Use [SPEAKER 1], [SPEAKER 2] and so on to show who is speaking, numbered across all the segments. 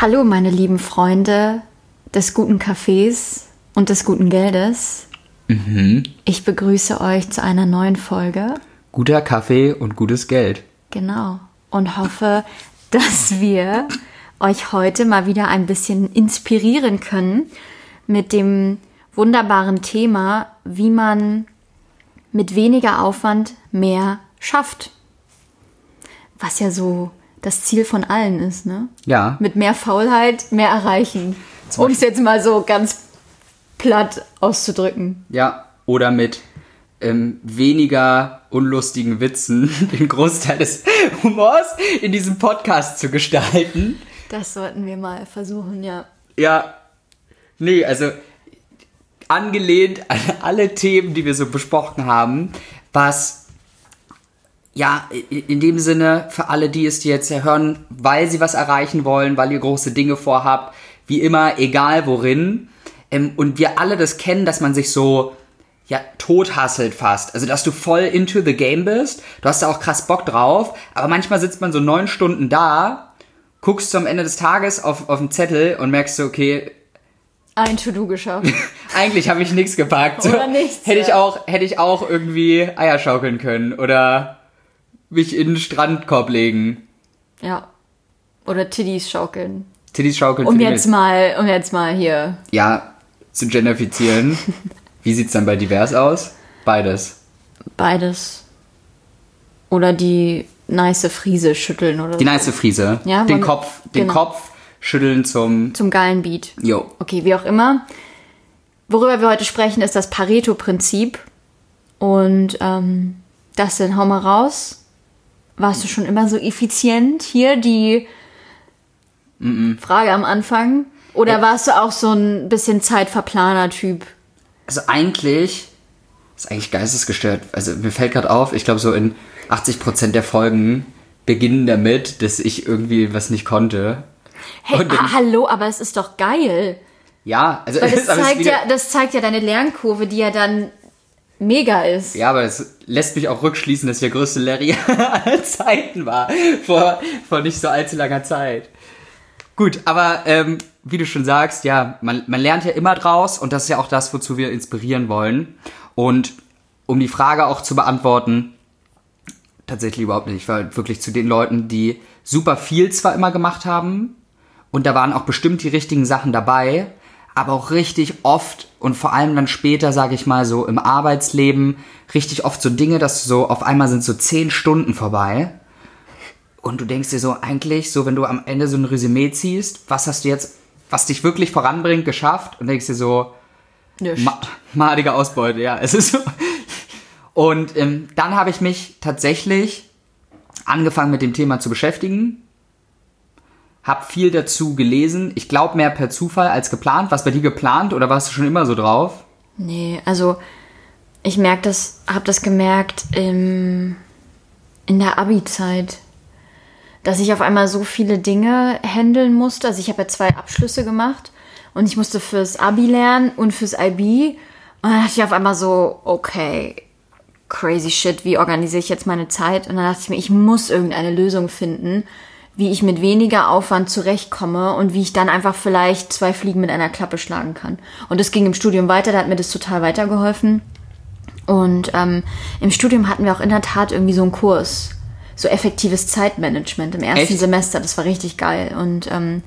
[SPEAKER 1] Hallo, meine lieben Freunde des guten Kaffees und des guten Geldes. Ich begrüße euch zu einer neuen Folge.
[SPEAKER 2] Guter Kaffee und gutes Geld.
[SPEAKER 1] Genau. Und hoffe, dass wir euch heute mal wieder ein bisschen inspirieren können mit dem wunderbaren Thema, wie man mit weniger Aufwand mehr schafft. Was ja so das Ziel von allen ist, ne?
[SPEAKER 2] Ja.
[SPEAKER 1] Mit mehr Faulheit mehr erreichen. Um es jetzt mal so ganz platt auszudrücken.
[SPEAKER 2] Ja. Oder mit ähm, weniger unlustigen Witzen den Großteil des Humors in diesem Podcast zu gestalten.
[SPEAKER 1] Das sollten wir mal versuchen, ja.
[SPEAKER 2] Ja. Nee, also angelehnt an alle Themen, die wir so besprochen haben, was ja, in dem Sinne, für alle, die es jetzt hören, weil sie was erreichen wollen, weil ihr große Dinge vorhabt, wie immer, egal worin. Ähm, und wir alle das kennen, dass man sich so, ja, tothasselt fast. Also, dass du voll into the game bist. Du hast da auch krass Bock drauf. Aber manchmal sitzt man so neun Stunden da, guckst zum Ende des Tages auf, auf den Zettel und merkst so, okay,
[SPEAKER 1] Ein To-Do geschafft.
[SPEAKER 2] eigentlich habe ich nichts gepackt.
[SPEAKER 1] Oder nichts,
[SPEAKER 2] Hätte ich auch, hätte ich auch irgendwie Eier schaukeln können oder mich in den Strandkorb legen.
[SPEAKER 1] ja. Oder Tiddies schaukeln.
[SPEAKER 2] Titties schaukeln.
[SPEAKER 1] Um jetzt mal, um jetzt mal hier.
[SPEAKER 2] Ja, zu genderfizieren. Wie sieht's dann bei divers aus? Beides.
[SPEAKER 1] Beides. Oder die nice Friese schütteln oder
[SPEAKER 2] Die
[SPEAKER 1] so.
[SPEAKER 2] nice Friese.
[SPEAKER 1] Ja,
[SPEAKER 2] den Kopf, den
[SPEAKER 1] genau.
[SPEAKER 2] Kopf schütteln zum.
[SPEAKER 1] Zum geilen Beat.
[SPEAKER 2] Jo.
[SPEAKER 1] Okay, wie auch immer. Worüber wir heute sprechen, ist das Pareto-Prinzip. Und ähm, das denn, hau mal raus. Warst du schon immer so effizient? Hier die Frage am Anfang. Oder
[SPEAKER 2] Ja.
[SPEAKER 1] warst du auch so ein bisschen Zeitverplaner-Typ?
[SPEAKER 2] Also eigentlich ist eigentlich geistesgestört. Also mir fällt gerade auf, ich glaube so in 80% der Folgen beginnen damit, dass ich irgendwie was nicht konnte.
[SPEAKER 1] Hey, ha hallo, aber es ist doch geil.
[SPEAKER 2] Ja, also
[SPEAKER 1] Weil das zeigt,
[SPEAKER 2] wieder-
[SPEAKER 1] ja, das zeigt ja deine Lernkurve, die ja dann mega ist.
[SPEAKER 2] Ja, aber es lässt mich auch rückschließen, dass der größte Larry aller Zeiten war. Vor, vor nicht so allzu langer Zeit. Gut, aber ähm, wie du schon sagst, ja, man, man lernt ja immer draus und das ist ja auch das, wozu wir inspirieren wollen. Und um die Frage auch zu beantworten, tatsächlich überhaupt nicht. Ich war wirklich zu den Leuten, die super viel zwar immer gemacht haben und da waren auch bestimmt die richtigen Sachen dabei, aber auch richtig oft und vor allem dann später, sage ich mal, so im Arbeitsleben, richtig oft so Dinge, dass du so auf einmal sind so zehn Stunden vorbei und du denkst dir so eigentlich, so wenn du am Ende so ein Resümee ziehst, was hast du jetzt, was dich wirklich voranbringt, geschafft und denkst dir so, Ma madige Ausbeute, ja, es ist so. Und ähm, dann habe ich mich tatsächlich angefangen mit dem Thema zu beschäftigen. Hab viel dazu gelesen. Ich glaube mehr per Zufall als geplant. Was bei dir geplant oder warst du schon immer so drauf?
[SPEAKER 1] Nee, also ich merke das, habe das gemerkt im, in der Abi-Zeit, dass ich auf einmal so viele Dinge handeln musste. Also ich habe ja zwei Abschlüsse gemacht und ich musste fürs Abi lernen und fürs IB. Und dann dachte ich auf einmal so, okay, crazy shit, wie organisiere ich jetzt meine Zeit? Und dann dachte ich mir, ich muss irgendeine Lösung finden, wie ich mit weniger Aufwand zurechtkomme und wie ich dann einfach vielleicht zwei Fliegen mit einer Klappe schlagen kann. Und das ging im Studium weiter, da hat mir das total weitergeholfen. Und ähm, im Studium hatten wir auch in der Tat irgendwie so einen Kurs, so effektives Zeitmanagement im ersten
[SPEAKER 2] Echt?
[SPEAKER 1] Semester. Das war richtig geil. Und ähm,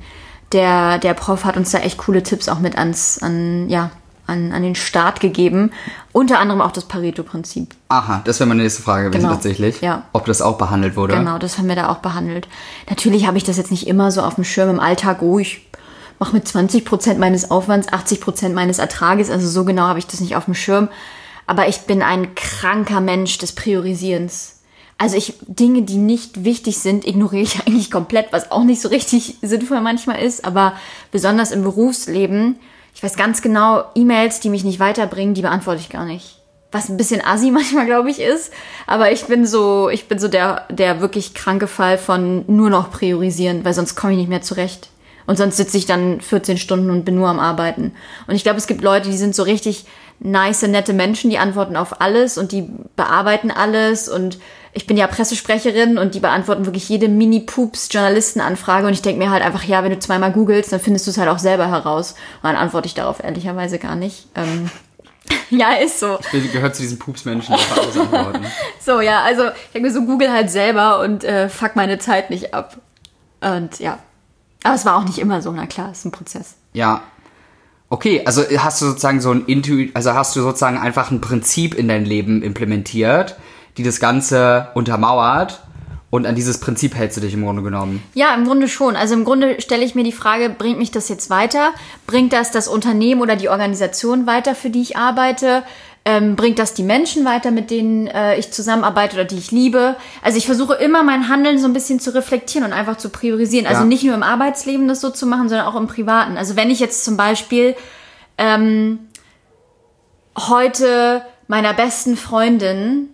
[SPEAKER 1] der, der Prof hat uns da echt coole Tipps auch mit ans, an, ja, an, an den Start gegeben. Unter anderem auch das Pareto-Prinzip.
[SPEAKER 2] Aha, das wäre meine nächste Frage gewesen
[SPEAKER 1] Genau,
[SPEAKER 2] tatsächlich.
[SPEAKER 1] ja.
[SPEAKER 2] Ob das auch behandelt wurde.
[SPEAKER 1] Genau, das haben wir da auch behandelt. Natürlich habe ich das jetzt nicht immer so auf dem Schirm im Alltag, oh, ich mache mit 20% meines Aufwands 80% meines Ertrages. Also so genau habe ich das nicht auf dem Schirm. Aber ich bin ein kranker Mensch des Priorisierens. Also ich, Dinge, die nicht wichtig sind, ignoriere ich eigentlich komplett, was auch nicht so richtig sinnvoll manchmal ist. Aber besonders im Berufsleben, ich weiß ganz genau, E-Mails, die mich nicht weiterbringen, die beantworte ich gar nicht was ein bisschen assi manchmal, glaube ich, ist. Aber ich bin so, ich bin so der, der wirklich kranke Fall von nur noch priorisieren, weil sonst komme ich nicht mehr zurecht. Und sonst sitze ich dann 14 Stunden und bin nur am Arbeiten. Und ich glaube, es gibt Leute, die sind so richtig nice, nette Menschen, die antworten auf alles und die bearbeiten alles und ich bin ja Pressesprecherin und die beantworten wirklich jede Mini-Poops-Journalistenanfrage und ich denke mir halt einfach, ja, wenn du zweimal googelst, dann findest du es halt auch selber heraus. Und dann antworte ich darauf ehrlicherweise gar nicht. Ähm, ja, ist so.
[SPEAKER 2] Ich gehört zu diesen Pups-Menschen, die alles antworten.
[SPEAKER 1] so, ja, also ich denke mir so, google halt selber und äh, fuck meine Zeit nicht ab. Und ja. Aber es war auch nicht immer so, na klar, ist ein Prozess.
[SPEAKER 2] Ja. Okay, also hast du sozusagen so ein Intu also hast du sozusagen einfach ein Prinzip in dein Leben implementiert, die das Ganze untermauert. Und an dieses Prinzip hältst du dich im Grunde genommen.
[SPEAKER 1] Ja, im Grunde schon. Also im Grunde stelle ich mir die Frage, bringt mich das jetzt weiter? Bringt das das Unternehmen oder die Organisation weiter, für die ich arbeite? Ähm, bringt das die Menschen weiter, mit denen äh, ich zusammenarbeite oder die ich liebe? Also ich versuche immer mein Handeln so ein bisschen zu reflektieren und einfach zu priorisieren. Also ja. nicht nur im Arbeitsleben das so zu machen, sondern auch im Privaten. Also wenn ich jetzt zum Beispiel ähm, heute meiner besten Freundin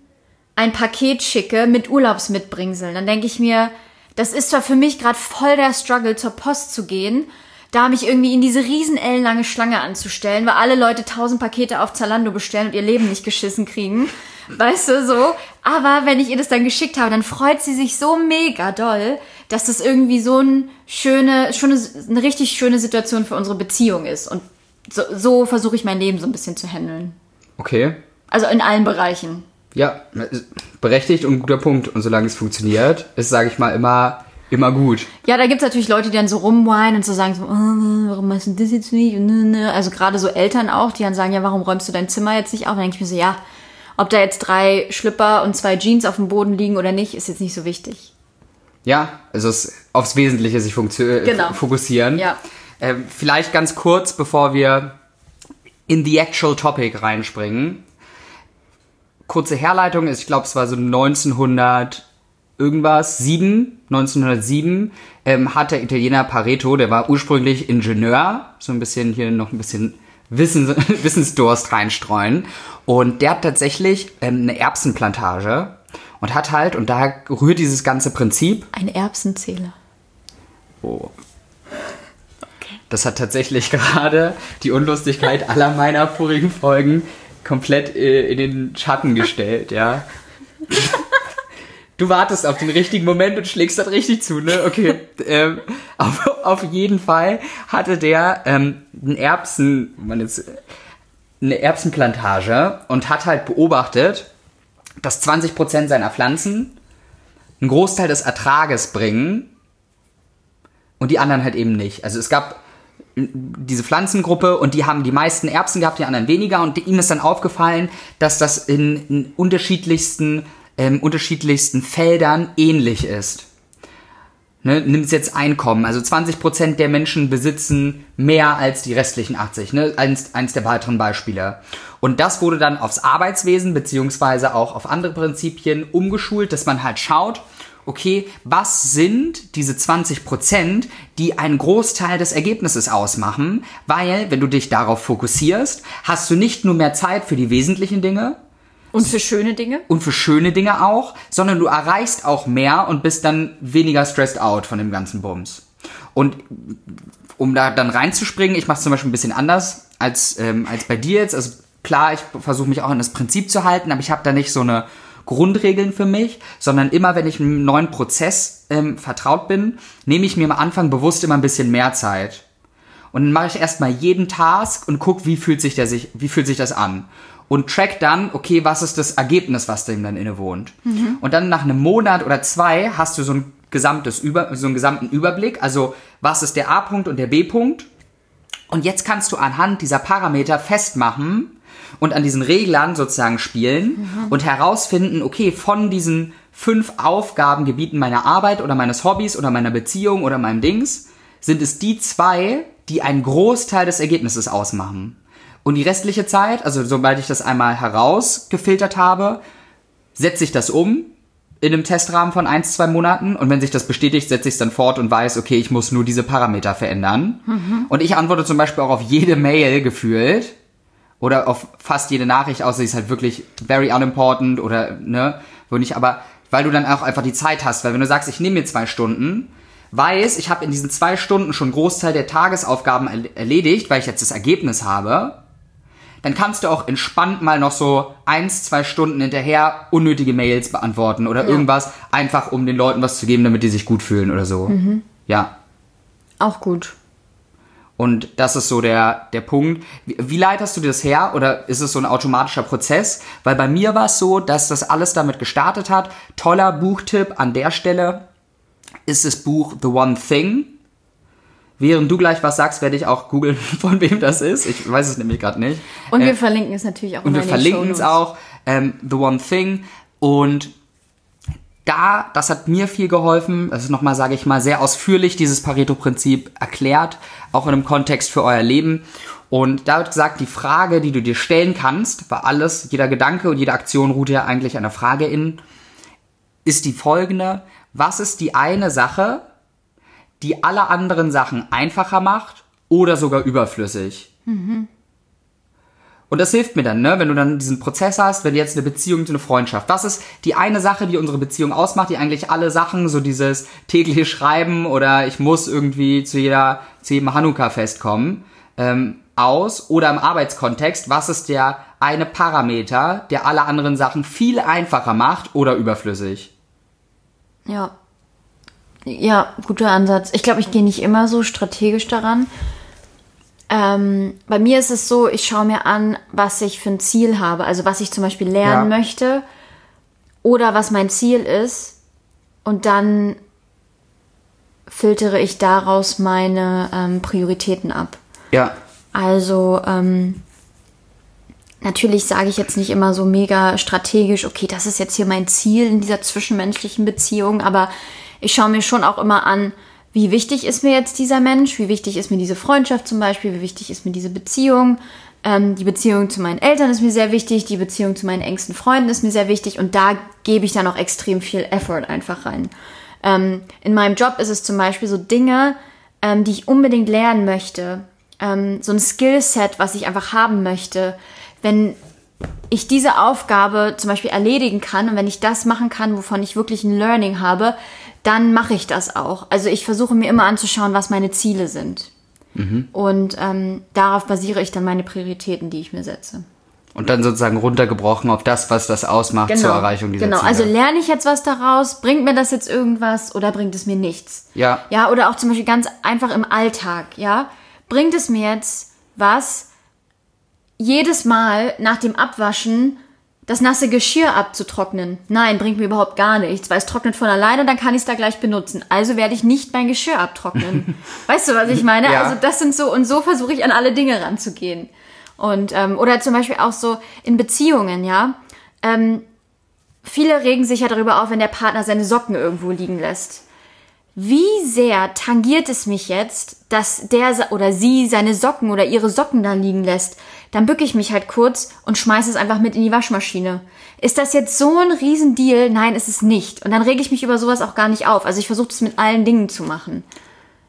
[SPEAKER 1] ein Paket schicke mit Urlaubsmitbringseln, dann denke ich mir, das ist zwar für mich gerade voll der Struggle, zur Post zu gehen, da mich irgendwie in diese riesen ellenlange Schlange anzustellen, weil alle Leute tausend Pakete auf Zalando bestellen und ihr Leben nicht geschissen kriegen. Weißt du, so. Aber wenn ich ihr das dann geschickt habe, dann freut sie sich so mega doll, dass das irgendwie so eine schöne, schon eine, eine richtig schöne Situation für unsere Beziehung ist. Und so, so versuche ich mein Leben so ein bisschen zu handeln.
[SPEAKER 2] Okay.
[SPEAKER 1] Also in allen Bereichen.
[SPEAKER 2] Ja, berechtigt und guter Punkt. Und solange es funktioniert, ist, sage ich mal, immer, immer gut.
[SPEAKER 1] Ja, da gibt's natürlich Leute, die dann so rumweinen und so sagen, so, oh, warum machst du das jetzt nicht? Also gerade so Eltern auch, die dann sagen, ja, warum räumst du dein Zimmer jetzt nicht auf? Dann denke ich mir so, ja, ob da jetzt drei Schlipper und zwei Jeans auf dem Boden liegen oder nicht, ist jetzt nicht so wichtig.
[SPEAKER 2] Ja, also es aufs Wesentliche sich genau. fokussieren. Ja. Äh, vielleicht ganz kurz, bevor wir in the actual topic reinspringen kurze Herleitung ist, ich glaube, es war so 1900 irgendwas, 7, 1907, ähm, hat der Italiener Pareto, der war ursprünglich Ingenieur, so ein bisschen hier noch ein bisschen Wissen, Wissensdurst reinstreuen. Und der hat tatsächlich ähm, eine Erbsenplantage und hat halt, und da rührt dieses ganze Prinzip.
[SPEAKER 1] Ein Erbsenzähler.
[SPEAKER 2] Oh. Das hat tatsächlich gerade die Unlustigkeit aller meiner vorigen Folgen komplett äh, in den Schatten gestellt, ja. Du wartest auf den richtigen Moment und schlägst das richtig zu, ne? Okay. Ähm, auf, auf jeden Fall hatte der ähm, einen Erbsen, man jetzt, eine Erbsenplantage und hat halt beobachtet, dass 20% seiner Pflanzen einen Großteil des Ertrages bringen und die anderen halt eben nicht. Also es gab diese Pflanzengruppe und die haben die meisten Erbsen gehabt, die anderen weniger und ihm ist dann aufgefallen, dass das in, in unterschiedlichsten, ähm, unterschiedlichsten Feldern ähnlich ist. Ne, nimmt jetzt Einkommen. Also 20% der Menschen besitzen mehr als die restlichen 80. Ne? Eins, eins der weiteren Beispiele. Und das wurde dann aufs Arbeitswesen beziehungsweise auch auf andere Prinzipien umgeschult, dass man halt schaut, okay, was sind diese 20 Prozent, die einen Großteil des Ergebnisses ausmachen? Weil, wenn du dich darauf fokussierst, hast du nicht nur mehr Zeit für die wesentlichen Dinge.
[SPEAKER 1] Und für schöne Dinge?
[SPEAKER 2] Und für schöne Dinge auch, sondern du erreichst auch mehr und bist dann weniger stressed out von dem ganzen Bums. Und um da dann reinzuspringen, ich mache es zum Beispiel ein bisschen anders als, ähm, als bei dir jetzt. Also klar, ich versuche mich auch an das Prinzip zu halten, aber ich habe da nicht so eine Grundregeln für mich, sondern immer, wenn ich einem neuen Prozess ähm, vertraut bin, nehme ich mir am Anfang bewusst immer ein bisschen mehr Zeit. Und dann mache ich erstmal jeden Task und gucke, wie fühlt sich der sich, wie fühlt sich das an. Und track dann, okay, was ist das Ergebnis, was dem dann innewohnt. Mhm. Und dann nach einem Monat oder zwei hast du so ein gesamtes Über, so einen gesamten Überblick. Also, was ist der A-Punkt und der B-Punkt? Und jetzt kannst du anhand dieser Parameter festmachen, und an diesen Reglern sozusagen spielen mhm. und herausfinden, okay, von diesen fünf Aufgabengebieten meiner Arbeit oder meines Hobbys oder meiner Beziehung oder meinem Dings, sind es die zwei, die einen Großteil des Ergebnisses ausmachen. Und die restliche Zeit, also sobald ich das einmal herausgefiltert habe, setze ich das um in einem Testrahmen von ein, zwei Monaten und wenn sich das bestätigt, setze ich es dann fort und weiß, okay, ich muss nur diese Parameter verändern. Mhm. Und ich antworte zum Beispiel auch auf jede Mail gefühlt, oder auf fast jede Nachricht, außer sie ist halt wirklich very unimportant oder, ne, wo nicht, aber weil du dann auch einfach die Zeit hast, weil wenn du sagst, ich nehme mir zwei Stunden, weiß, ich habe in diesen zwei Stunden schon Großteil der Tagesaufgaben erledigt, weil ich jetzt das Ergebnis habe, dann kannst du auch entspannt mal noch so eins, zwei Stunden hinterher unnötige Mails beantworten oder
[SPEAKER 1] Ja.
[SPEAKER 2] irgendwas, einfach um den Leuten was zu geben, damit die sich gut fühlen oder so. Ja.
[SPEAKER 1] Auch gut.
[SPEAKER 2] Und das ist so der, der Punkt. Wie, wie leitest du das her oder ist es so ein automatischer Prozess? Weil bei mir war es so, dass das alles damit gestartet hat. Toller Buchtipp an der Stelle ist das Buch The One Thing. Während du gleich was sagst, werde ich auch googeln, von wem das ist. Ich weiß es nämlich gerade nicht.
[SPEAKER 1] Und
[SPEAKER 2] Äh,
[SPEAKER 1] wir verlinken es natürlich auch
[SPEAKER 2] und wir verlinken es auch. Ähm, The One Thing. Und da, das hat mir viel geholfen. Das ist nochmal, sage ich mal, sehr ausführlich dieses Pareto-Prinzip erklärt, auch in einem Kontext für euer Leben. Und da wird gesagt, die Frage, die du dir stellen kannst, weil alles, jeder Gedanke und jede Aktion ruht ja eigentlich einer Frage in, ist die folgende. Was ist die eine Sache, die alle anderen Sachen einfacher macht oder sogar überflüssig? Und das hilft mir dann, ne? wenn du dann diesen Prozess hast, wenn du jetzt eine Beziehung zu einer Freundschaft. Was ist die eine Sache, die unsere Beziehung ausmacht, die eigentlich alle Sachen, so dieses tägliche Schreiben oder ich muss irgendwie zu jeder, zu jedem Hanukkah-Fest kommen, ähm, aus? Oder im Arbeitskontext, was ist der eine Parameter, der alle anderen Sachen viel einfacher macht oder überflüssig?
[SPEAKER 1] Ja. Ja, guter Ansatz. Ich glaube, ich gehe nicht immer so strategisch daran. Ähm, bei mir ist es so, ich schaue mir an, was ich für ein Ziel habe. Also was ich zum Beispiel lernen
[SPEAKER 2] Ja.
[SPEAKER 1] möchte oder was mein Ziel ist. Und dann filtere ich daraus meine ähm, Prioritäten ab.
[SPEAKER 2] Ja,
[SPEAKER 1] Also ähm, natürlich sage ich jetzt nicht immer so mega strategisch, okay, das ist jetzt hier mein Ziel in dieser zwischenmenschlichen Beziehung, aber ich schaue mir schon auch immer an, wie wichtig ist mir jetzt dieser Mensch, wie wichtig ist mir diese Freundschaft zum Beispiel, wie wichtig ist mir diese Beziehung. Ähm, die Beziehung zu meinen Eltern ist mir sehr wichtig, die Beziehung zu meinen engsten Freunden ist mir sehr wichtig und da gebe ich dann auch extrem viel Effort einfach rein. Ähm, in meinem Job ist es zum Beispiel so Dinge, ähm, die ich unbedingt lernen möchte, ähm, so ein Skillset, was ich einfach haben möchte. Wenn ich diese Aufgabe zum Beispiel erledigen kann und wenn ich das machen kann, wovon ich wirklich ein Learning habe, dann mache ich das auch. Also ich versuche mir immer anzuschauen, was meine Ziele sind. Und ähm, darauf basiere ich dann meine Prioritäten, die ich mir setze.
[SPEAKER 2] Und dann sozusagen runtergebrochen auf das, was das ausmacht zur Erreichung dieser
[SPEAKER 1] genau.
[SPEAKER 2] Ziele.
[SPEAKER 1] Also lerne ich jetzt was daraus? Bringt mir das jetzt irgendwas oder bringt es mir nichts?
[SPEAKER 2] Ja.
[SPEAKER 1] Ja, oder auch zum Beispiel ganz einfach im Alltag, ja. Bringt es mir jetzt was, jedes Mal nach dem Abwaschen das nasse Geschirr abzutrocknen? Nein, bringt mir überhaupt gar nichts, weil es trocknet von alleine, dann kann ich es da gleich benutzen. Also werde ich nicht mein Geschirr abtrocknen. weißt du, was ich meine?
[SPEAKER 2] Ja.
[SPEAKER 1] Also das sind so, und so versuche ich an alle Dinge ranzugehen. Und, ähm, oder zum Beispiel auch so in Beziehungen, ja. Ähm, viele regen sich ja darüber auf, wenn der Partner seine Socken irgendwo liegen lässt. Wie sehr tangiert es mich jetzt, dass der oder sie seine Socken oder ihre Socken da liegen lässt? Dann bücke ich mich halt kurz und schmeiße es einfach mit in die Waschmaschine. Ist das jetzt so ein Riesendeal? Nein, ist es nicht. Und dann rege ich mich über sowas auch gar nicht auf. Also ich versuche das mit allen Dingen zu machen.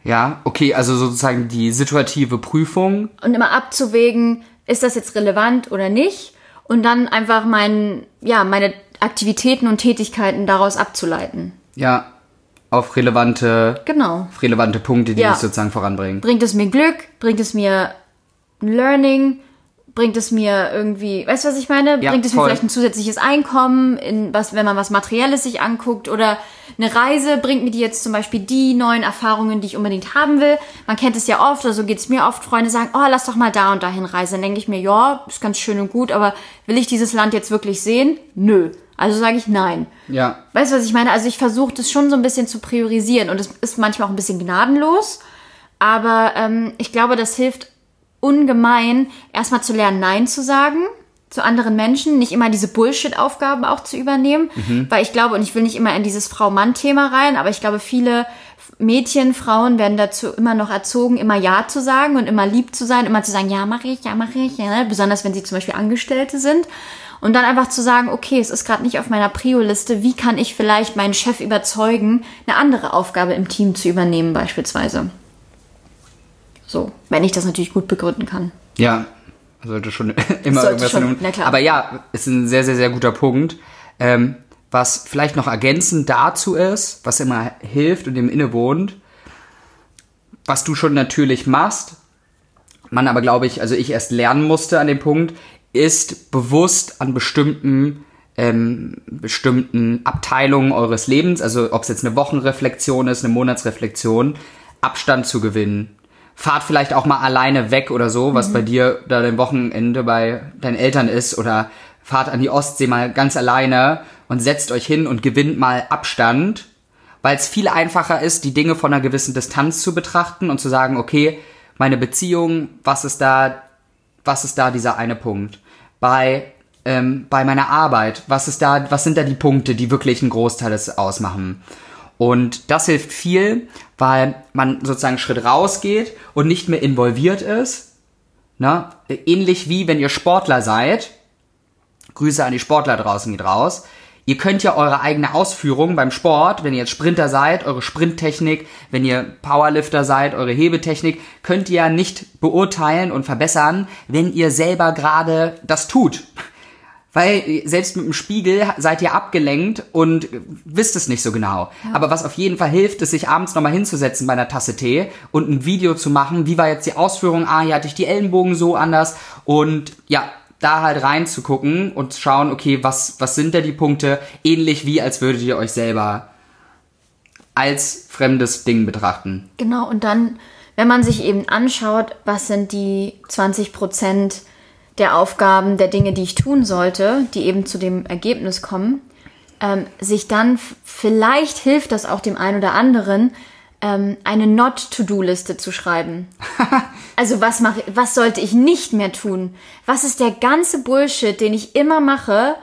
[SPEAKER 2] Ja, okay, also sozusagen die situative Prüfung.
[SPEAKER 1] Und immer abzuwägen, ist das jetzt relevant oder nicht? Und dann einfach mein, ja, meine Aktivitäten und Tätigkeiten daraus abzuleiten.
[SPEAKER 2] Ja, auf relevante,
[SPEAKER 1] Genau.
[SPEAKER 2] auf relevante Punkte, die
[SPEAKER 1] Ja.
[SPEAKER 2] dich sozusagen voranbringen.
[SPEAKER 1] Bringt es mir Glück? Bringt es mir Learning? Bringt es mir irgendwie, weißt du, was ich meine?
[SPEAKER 2] Ja,
[SPEAKER 1] Bringt es mir
[SPEAKER 2] voll.
[SPEAKER 1] vielleicht ein zusätzliches Einkommen, in was, wenn man was Materielles sich anguckt? Oder eine Reise bringt mir die jetzt zum Beispiel die neuen Erfahrungen, die ich unbedingt haben will? Man kennt es ja oft, oder so geht es mir oft. Freunde sagen, oh, lass doch mal da und dahin reisen. Dann denke ich mir, ja, ist ganz schön und gut, aber will ich dieses Land jetzt wirklich sehen? Nö. Also sage ich nein.
[SPEAKER 2] Ja,
[SPEAKER 1] Weißt du, was ich meine? Also ich versuche das schon so ein bisschen zu priorisieren und es ist manchmal auch ein bisschen gnadenlos, aber ähm, ich glaube, das hilft ungemein, erstmal zu lernen, Nein zu sagen zu anderen Menschen, nicht immer diese Bullshit-Aufgaben auch zu übernehmen, weil ich glaube, und ich will nicht immer in dieses Frau-Mann-Thema rein, aber ich glaube, viele Mädchen, Frauen werden dazu immer noch erzogen, immer Ja zu sagen und immer lieb zu sein, immer zu sagen, ja, mache ich, ja, mache ich, ja, ne? besonders wenn sie zum Beispiel Angestellte sind. Und dann einfach zu sagen, okay, es ist gerade nicht auf meiner Prio-Liste, wie kann ich vielleicht meinen Chef überzeugen, eine andere Aufgabe im Team zu übernehmen beispielsweise. So, wenn ich das natürlich gut begründen kann.
[SPEAKER 2] ja. Sollte schon immer
[SPEAKER 1] Sollte
[SPEAKER 2] irgendwas
[SPEAKER 1] schon, na klar.
[SPEAKER 2] Aber ja, ist ein sehr, sehr, sehr guter Punkt. Ähm, was vielleicht noch ergänzend dazu ist, was immer hilft und dem innewohnt, was du schon natürlich machst, man aber, glaube ich, also ich erst lernen musste an dem Punkt, ist bewusst an bestimmten ähm, bestimmten Abteilungen eures Lebens, also ob es jetzt eine Wochenreflexion ist, eine Monatsreflexion, Abstand zu gewinnen. Fahrt vielleicht auch mal alleine weg oder so, was mhm. bei dir da dein Wochenende bei deinen Eltern ist oder fahrt an die Ostsee mal ganz alleine und setzt euch hin und gewinnt mal Abstand, weil es viel einfacher ist, die Dinge von einer gewissen Distanz zu betrachten und zu sagen, okay, meine Beziehung, was ist da, was ist da dieser eine Punkt? Bei ähm, bei meiner Arbeit? Was ist da, was sind da die Punkte, die wirklich einen Großteil des ausmachen? Und das hilft viel, weil man sozusagen einen Schritt rausgeht und nicht mehr involviert ist. Ne? Ähnlich wie wenn ihr Sportler seid. Grüße an die Sportler draußen geht raus. Ihr könnt ja eure eigene Ausführung beim Sport, wenn ihr jetzt Sprinter seid, eure Sprinttechnik, wenn ihr Powerlifter seid, eure Hebetechnik, könnt ihr ja nicht beurteilen und verbessern, wenn ihr selber gerade das tut. Weil selbst mit dem Spiegel seid ihr abgelenkt und wisst es nicht so genau. Ja. Aber was auf jeden Fall hilft, ist, sich abends nochmal hinzusetzen bei einer Tasse Tee und ein Video zu machen. Wie war jetzt die Ausführung? Ah, hier hatte ich die Ellenbogen so anders. Und ja, da halt reinzugucken und schauen, okay, was, was sind da die Punkte? Ähnlich wie, als würdet ihr euch selber als fremdes Ding betrachten.
[SPEAKER 1] Genau, und dann, wenn man sich eben anschaut, was sind die 20 Prozent, der Aufgaben, der Dinge, die ich tun sollte, die eben zu dem Ergebnis kommen, ähm, sich dann vielleicht hilft das auch dem einen oder anderen, ähm, eine Not-to-Do-Liste zu schreiben. also was mache, was sollte ich nicht mehr tun? Was ist der ganze Bullshit, den ich immer mache,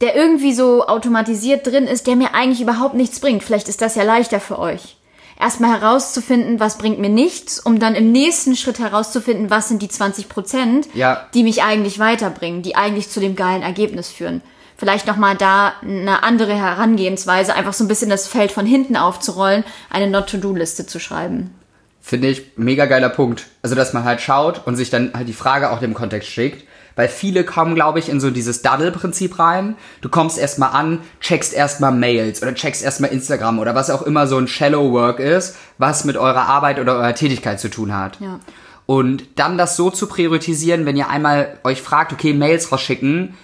[SPEAKER 1] der irgendwie so automatisiert drin ist, der mir eigentlich überhaupt nichts bringt? Vielleicht ist das ja leichter für euch erstmal herauszufinden, was bringt mir nichts, um dann im nächsten Schritt herauszufinden, was sind die 20 Prozent,
[SPEAKER 2] ja.
[SPEAKER 1] die mich eigentlich weiterbringen, die eigentlich zu dem geilen Ergebnis führen. Vielleicht nochmal da eine andere Herangehensweise, einfach so ein bisschen das Feld von hinten aufzurollen, eine Not-to-Do-Liste zu schreiben.
[SPEAKER 2] Finde ich mega geiler Punkt. Also, dass man halt schaut und sich dann halt die Frage auch dem Kontext schickt weil viele kommen, glaube ich, in so dieses Daddle-Prinzip rein. Du kommst erstmal an, checkst erstmal Mails oder checkst erstmal Instagram oder was auch immer so ein Shallow Work ist, was mit eurer Arbeit oder eurer Tätigkeit zu tun hat.
[SPEAKER 1] Ja.
[SPEAKER 2] Und dann das so zu priorisieren, wenn ihr einmal euch fragt, okay, Mails rausschicken,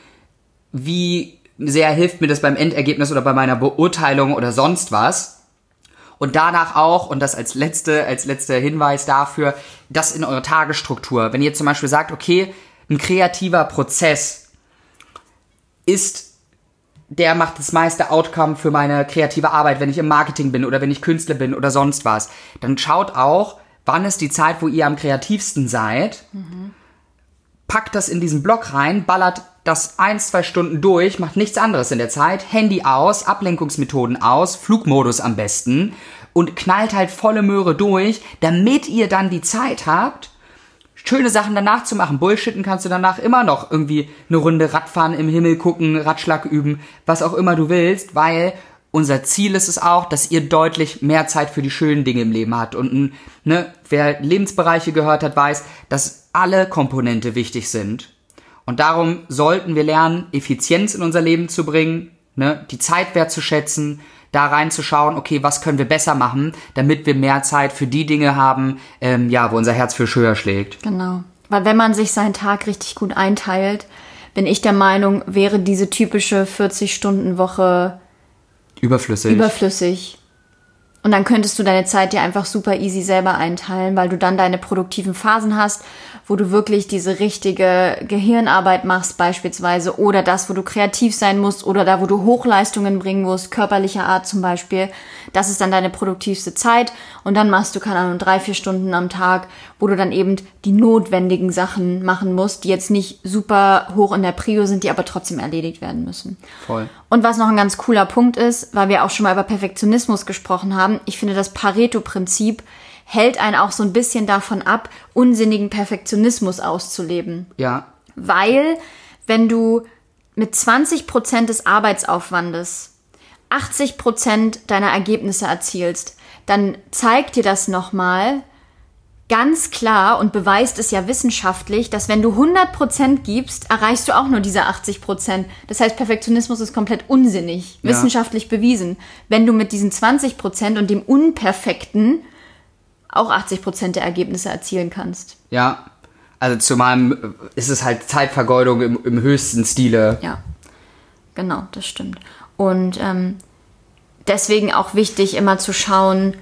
[SPEAKER 2] wie sehr hilft mir das beim Endergebnis oder bei meiner Beurteilung oder sonst was? Und danach auch, und das als letzte, als letzter Hinweis dafür, das in eure Tagesstruktur. Wenn ihr zum Beispiel sagt, okay, ein kreativer Prozess ist der macht das meiste Outcome für meine kreative Arbeit, wenn ich im Marketing bin oder wenn ich Künstler bin oder sonst was. Dann schaut auch, wann ist die Zeit, wo ihr am kreativsten seid. Mhm. Packt das in diesen Block rein, ballert das ein, zwei Stunden durch, macht nichts anderes in der Zeit. Handy aus, Ablenkungsmethoden aus, Flugmodus am besten und knallt halt volle Möhre durch, damit ihr dann die Zeit habt, schöne Sachen danach zu machen. Bullshitten kannst du danach immer noch irgendwie eine Runde Radfahren im Himmel gucken, Radschlag üben, was auch immer du willst, weil unser Ziel ist es auch, dass ihr deutlich mehr Zeit für die schönen Dinge im Leben habt. Und ne, wer Lebensbereiche gehört hat, weiß, dass alle Komponente wichtig sind. Und darum sollten wir lernen, Effizienz in unser Leben zu bringen, ne, die Zeit wertzuschätzen, da reinzuschauen, okay, was können wir besser machen, damit wir mehr Zeit für die Dinge haben, ähm, ja, wo unser Herz für höher schlägt.
[SPEAKER 1] Genau. Weil wenn man sich seinen Tag richtig gut einteilt, bin ich der Meinung, wäre diese typische 40-Stunden-Woche
[SPEAKER 2] überflüssig.
[SPEAKER 1] Überflüssig. Und dann könntest du deine Zeit dir einfach super easy selber einteilen, weil du dann deine produktiven Phasen hast, wo du wirklich diese richtige Gehirnarbeit machst beispielsweise oder das, wo du kreativ sein musst oder da, wo du Hochleistungen bringen musst, körperlicher Art zum Beispiel. Das ist dann deine produktivste Zeit und dann machst du, keine Ahnung, drei, vier Stunden am Tag, wo du dann eben die notwendigen Sachen machen musst, die jetzt nicht super hoch in der Prio sind, die aber trotzdem erledigt werden müssen.
[SPEAKER 2] Voll.
[SPEAKER 1] Und was noch ein ganz cooler Punkt ist, weil wir auch schon mal über Perfektionismus gesprochen haben, ich finde das Pareto-Prinzip hält einen auch so ein bisschen davon ab, unsinnigen Perfektionismus auszuleben.
[SPEAKER 2] Ja.
[SPEAKER 1] Weil, wenn du mit 20 Prozent des Arbeitsaufwandes 80 Prozent deiner Ergebnisse erzielst, dann zeigt dir das nochmal ganz klar und beweist es ja wissenschaftlich, dass wenn du 100 Prozent gibst, erreichst du auch nur diese 80 Prozent. Das heißt, Perfektionismus ist komplett unsinnig, ja. wissenschaftlich bewiesen. Wenn du mit diesen 20 Prozent und dem Unperfekten auch 80 Prozent der Ergebnisse erzielen kannst.
[SPEAKER 2] Ja, Also zumal ist es halt Zeitvergeudung im, im höchsten Stile.
[SPEAKER 1] Ja, genau, das stimmt. Und ähm, deswegen auch wichtig, immer zu schauen,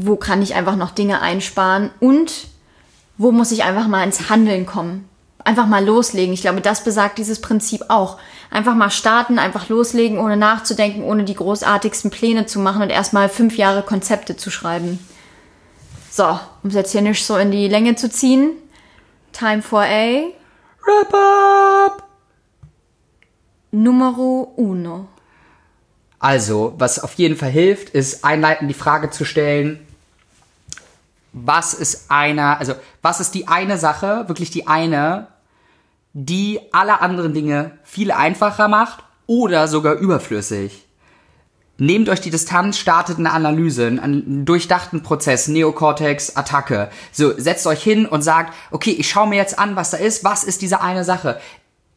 [SPEAKER 1] wo kann ich einfach noch Dinge einsparen und wo muss ich einfach mal ins Handeln kommen. Einfach mal loslegen. Ich glaube, das besagt dieses Prinzip auch. Einfach mal starten, einfach loslegen, ohne nachzudenken, ohne die großartigsten Pläne zu machen und erstmal fünf Jahre Konzepte zu schreiben. So, um es jetzt hier nicht so in die Länge zu ziehen. Time for a
[SPEAKER 2] Wrap up!
[SPEAKER 1] Numero uno.
[SPEAKER 2] Also, was auf jeden Fall hilft, ist einleitend die Frage zu stellen, was ist einer, also was ist die eine Sache, wirklich die eine, die alle anderen Dinge viel einfacher macht oder sogar überflüssig. Nehmt euch die Distanz, startet eine Analyse, einen durchdachten Prozess, Neokortex, Attacke. So, setzt euch hin und sagt, okay, ich schaue mir jetzt an, was da ist, was ist diese eine Sache?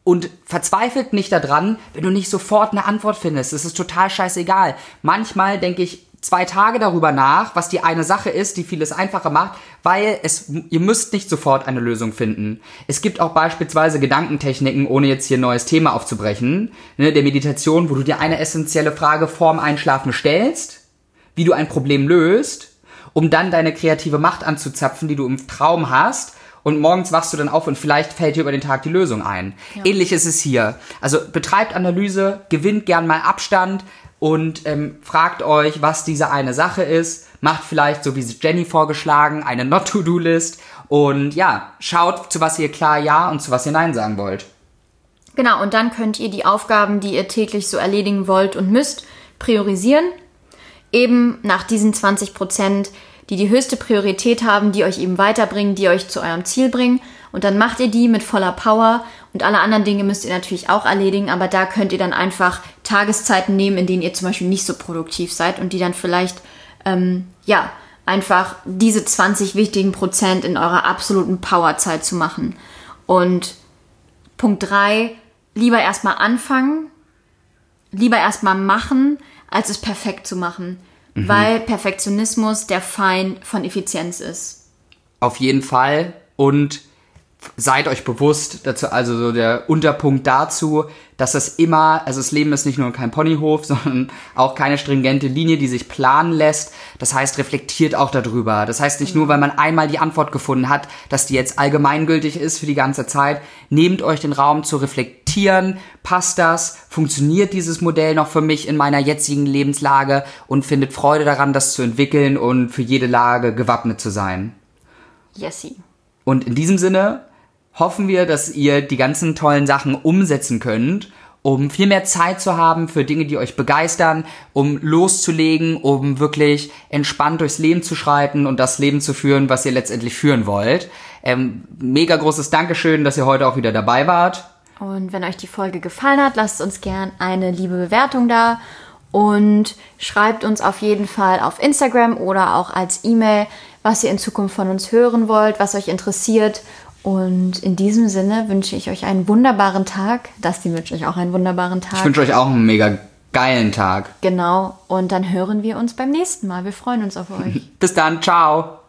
[SPEAKER 2] Und verzweifelt nicht daran, wenn du nicht sofort eine Antwort findest. Es ist total scheißegal. Manchmal denke ich zwei Tage darüber nach, was die eine Sache ist, die vieles einfacher macht, weil es, ihr müsst nicht sofort eine Lösung finden. Es gibt auch beispielsweise Gedankentechniken, ohne jetzt hier ein neues Thema aufzubrechen, ne, der Meditation, wo du dir eine essentielle Frage vorm Einschlafen stellst, wie du ein Problem löst, um dann deine kreative Macht anzuzapfen, die du im Traum hast und morgens wachst du dann auf und vielleicht fällt dir über den Tag die Lösung ein. Ja. Ähnlich ist es hier. Also betreibt Analyse, gewinnt gern mal Abstand und ähm, fragt euch, was diese eine Sache ist. Macht vielleicht, so wie Jenny vorgeschlagen, eine Not-to-Do-List und ja, schaut, zu was ihr klar Ja und zu was ihr Nein sagen wollt.
[SPEAKER 1] Genau, und dann könnt ihr die Aufgaben, die ihr täglich so erledigen wollt und müsst, priorisieren. Eben nach diesen 20 Prozent die die höchste Priorität haben, die euch eben weiterbringen, die euch zu eurem Ziel bringen. Und dann macht ihr die mit voller Power und alle anderen Dinge müsst ihr natürlich auch erledigen, aber da könnt ihr dann einfach Tageszeiten nehmen, in denen ihr zum Beispiel nicht so produktiv seid und die dann vielleicht, ähm, ja, einfach diese 20 wichtigen Prozent in eurer absoluten Powerzeit zu machen. Und Punkt 3, lieber erstmal anfangen, lieber erstmal machen, als es perfekt zu machen mhm. weil Perfektionismus der Feind von Effizienz ist.
[SPEAKER 2] Auf jeden Fall. Und seid euch bewusst, dazu, also so der Unterpunkt dazu, dass das immer, also das Leben ist nicht nur kein Ponyhof, sondern auch keine stringente Linie, die sich planen lässt. Das heißt, reflektiert auch darüber. Das heißt nicht nur, weil man einmal die Antwort gefunden hat, dass die jetzt allgemeingültig ist für die ganze Zeit. Nehmt euch den Raum zu reflektieren. Passt das? Funktioniert dieses Modell noch für mich in meiner jetzigen Lebenslage? Und findet Freude daran, das zu entwickeln und für jede Lage gewappnet zu sein.
[SPEAKER 1] Yesy.
[SPEAKER 2] Und in diesem Sinne hoffen wir, dass ihr die ganzen tollen Sachen umsetzen könnt, um viel mehr Zeit zu haben für Dinge, die euch begeistern, um loszulegen, um wirklich entspannt durchs Leben zu schreiten und das Leben zu führen, was ihr letztendlich führen wollt. Ähm, mega großes Dankeschön, dass ihr heute auch wieder dabei wart.
[SPEAKER 1] Und wenn euch die Folge gefallen hat, lasst uns gern eine liebe Bewertung da und schreibt uns auf jeden Fall auf Instagram oder auch als E-Mail, was ihr in Zukunft von uns hören wollt, was euch interessiert und in diesem Sinne wünsche ich euch einen wunderbaren Tag. Dustin wünscht euch auch einen wunderbaren Tag.
[SPEAKER 2] Ich wünsche euch auch einen mega geilen Tag.
[SPEAKER 1] Genau. Und dann hören wir uns beim nächsten Mal. Wir freuen uns auf euch.
[SPEAKER 2] Bis dann. Ciao.